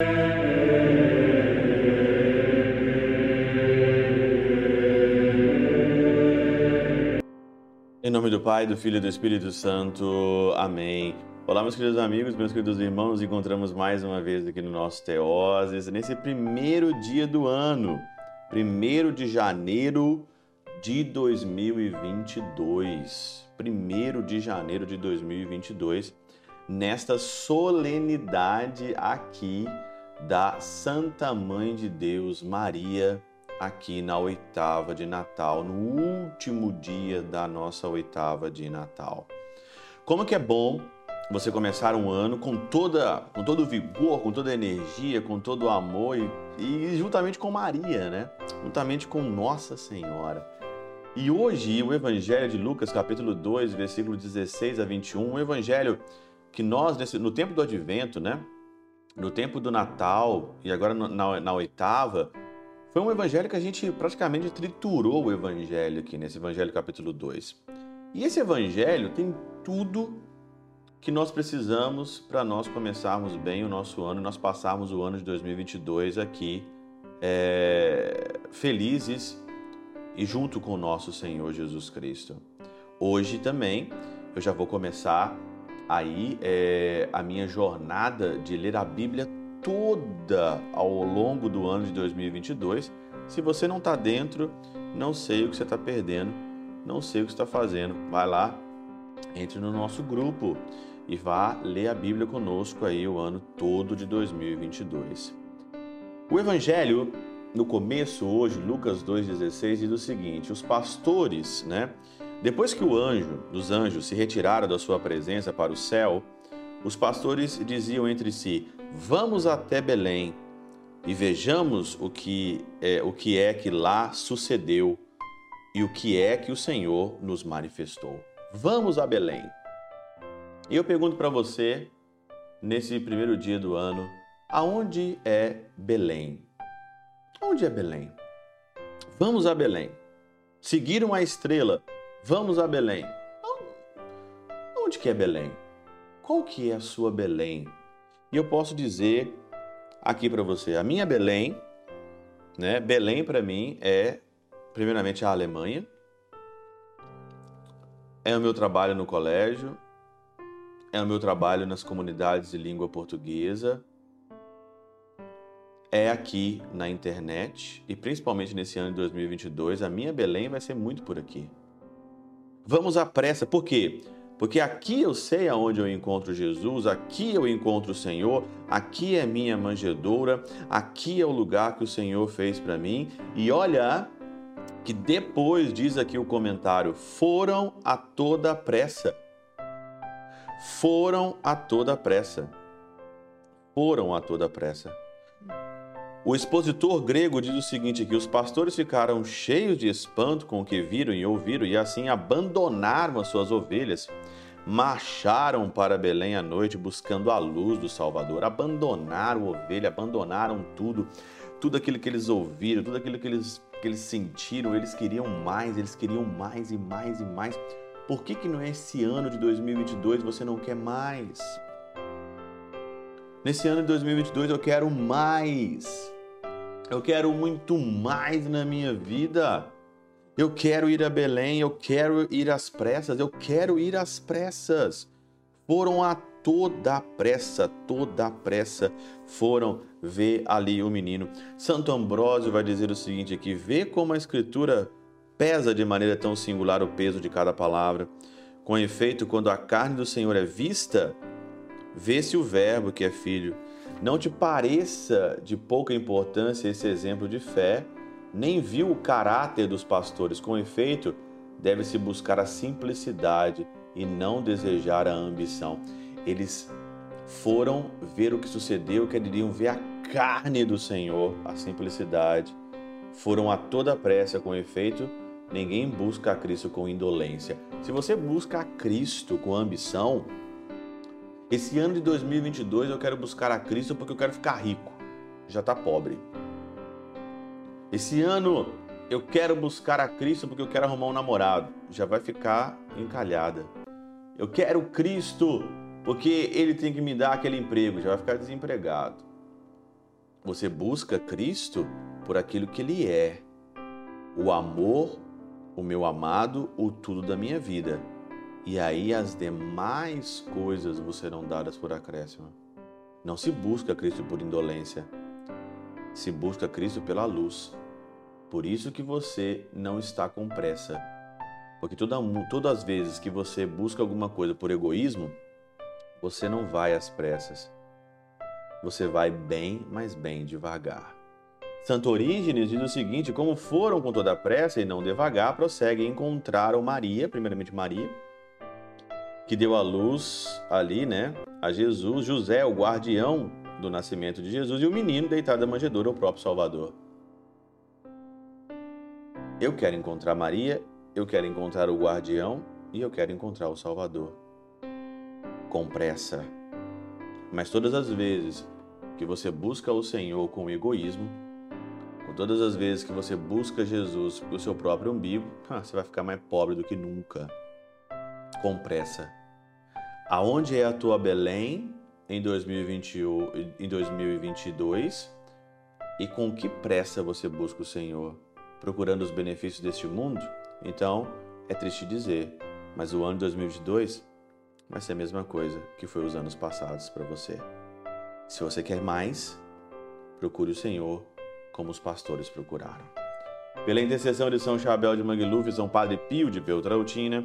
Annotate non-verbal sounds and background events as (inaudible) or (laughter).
Em nome do Pai, do Filho e do Espírito Santo. Amém. Olá, meus queridos amigos, meus queridos irmãos, nos encontramos mais uma vez aqui no nosso Teoses, nesse primeiro dia do ano, primeiro de janeiro de 2022. Primeiro de janeiro de 2022, nesta solenidade aqui da Santa Mãe de Deus, Maria, aqui na oitava de Natal, no último dia da nossa oitava de Natal. Como que é bom você começar um ano com toda, com todo o vigor, com toda a energia, com todo o amor e, e juntamente com Maria, né? Juntamente com Nossa Senhora. E hoje o Evangelho de Lucas, capítulo 2, versículo 16 a 21, um evangelho que nós, nesse, no tempo do advento, né? No tempo do Natal e agora na, na oitava, foi um evangelho que a gente praticamente triturou o evangelho aqui nesse evangelho capítulo 2. E esse evangelho tem tudo que nós precisamos para nós começarmos bem o nosso ano, nós passarmos o ano de 2022 aqui é, felizes e junto com o nosso Senhor Jesus Cristo. Hoje também eu já vou começar aí é, a minha jornada de ler a Bíblia toda ao longo do ano de 2022. Se você não está dentro, não sei o que você está perdendo, não sei o que está fazendo. Vai lá, entre no nosso grupo e vá ler a Bíblia conosco aí o ano todo de 2022. O Evangelho, no começo hoje, Lucas 2,16, diz o seguinte: os pastores, né? Depois que o anjo dos anjos se retiraram da sua presença para o céu, os pastores diziam entre si: Vamos até Belém e vejamos o que é, o que é que lá sucedeu e o que é que o Senhor nos manifestou. Vamos a Belém. E eu pergunto para você, nesse primeiro dia do ano, aonde é Belém? Onde é Belém? Vamos a Belém. Seguiram a estrela. Vamos a Belém. Onde que é Belém? Qual que é a sua Belém? E eu posso dizer aqui para você, a minha Belém, né? Belém para mim é primeiramente a Alemanha. É o meu trabalho no colégio, é o meu trabalho nas comunidades de língua portuguesa, é aqui na internet e principalmente nesse ano de 2022, a minha Belém vai ser muito por aqui. Vamos à pressa, por quê? Porque aqui eu sei aonde eu encontro Jesus, aqui eu encontro o Senhor, aqui é minha manjedoura, aqui é o lugar que o Senhor fez para mim. E olha que depois diz aqui o comentário: foram a toda pressa. Foram a toda pressa. Foram a toda pressa. O expositor grego diz o seguinte que os pastores ficaram cheios de espanto com o que viram e ouviram e assim abandonaram as suas ovelhas, marcharam para Belém à noite buscando a luz do Salvador, abandonaram a ovelha, abandonaram tudo, tudo aquilo que eles ouviram, tudo aquilo que eles, que eles sentiram, eles queriam mais, eles queriam mais e mais e mais. Por que que não é esse ano de 2022 você não quer mais? Nesse ano de 2022 eu quero mais. Eu quero muito mais na minha vida. Eu quero ir a Belém, eu quero ir às pressas, eu quero ir às pressas. Foram a toda pressa, toda pressa foram ver ali o menino. Santo Ambrósio vai dizer o seguinte aqui: vê como a escritura pesa de maneira tão singular o peso de cada palavra. Com efeito, quando a carne do Senhor é vista, Vê-se o Verbo que é filho. Não te pareça de pouca importância esse exemplo de fé, nem viu o caráter dos pastores. Com efeito, deve-se buscar a simplicidade e não desejar a ambição. Eles foram ver o que sucedeu, queriam ver a carne do Senhor, a simplicidade. Foram a toda pressa, com efeito, ninguém busca a Cristo com indolência. Se você busca a Cristo com ambição, esse ano de 2022 eu quero buscar a Cristo porque eu quero ficar rico. Já está pobre. Esse ano eu quero buscar a Cristo porque eu quero arrumar um namorado. Já vai ficar encalhada. Eu quero Cristo porque Ele tem que me dar aquele emprego. Já vai ficar desempregado. Você busca Cristo por aquilo que Ele é: o amor, o meu amado, o tudo da minha vida. E aí as demais coisas vos serão dadas por acréscimo. Não se busca Cristo por indolência, se busca Cristo pela luz. Por isso que você não está com pressa. Porque toda, todas as vezes que você busca alguma coisa por egoísmo, você não vai às pressas. Você vai bem, mas bem devagar. Santo Orígenes diz o seguinte: como foram com toda a pressa e não devagar, prossegue e encontraram Maria, primeiramente Maria, que deu a luz ali, né, a Jesus, José, o guardião do nascimento de Jesus, e o menino deitado na manjedoura, o próprio Salvador. Eu quero encontrar Maria, eu quero encontrar o guardião e eu quero encontrar o Salvador. Com pressa. Mas todas as vezes que você busca o Senhor com egoísmo, com todas as vezes que você busca Jesus para o seu próprio umbigo, (laughs) você vai ficar mais pobre do que nunca. Com pressa. Aonde é a tua Belém em, 2021, em 2022? E com que pressa você busca o Senhor? procurando os benefícios deste mundo, então é triste dizer, mas o ano de 2022 vai ser a mesma coisa que foi os anos passados para você. Se você quer mais, procure o Senhor como os pastores procuraram. Pela intercessão de São Chabel de Mangluf, São Padre Pio de Peltrautina,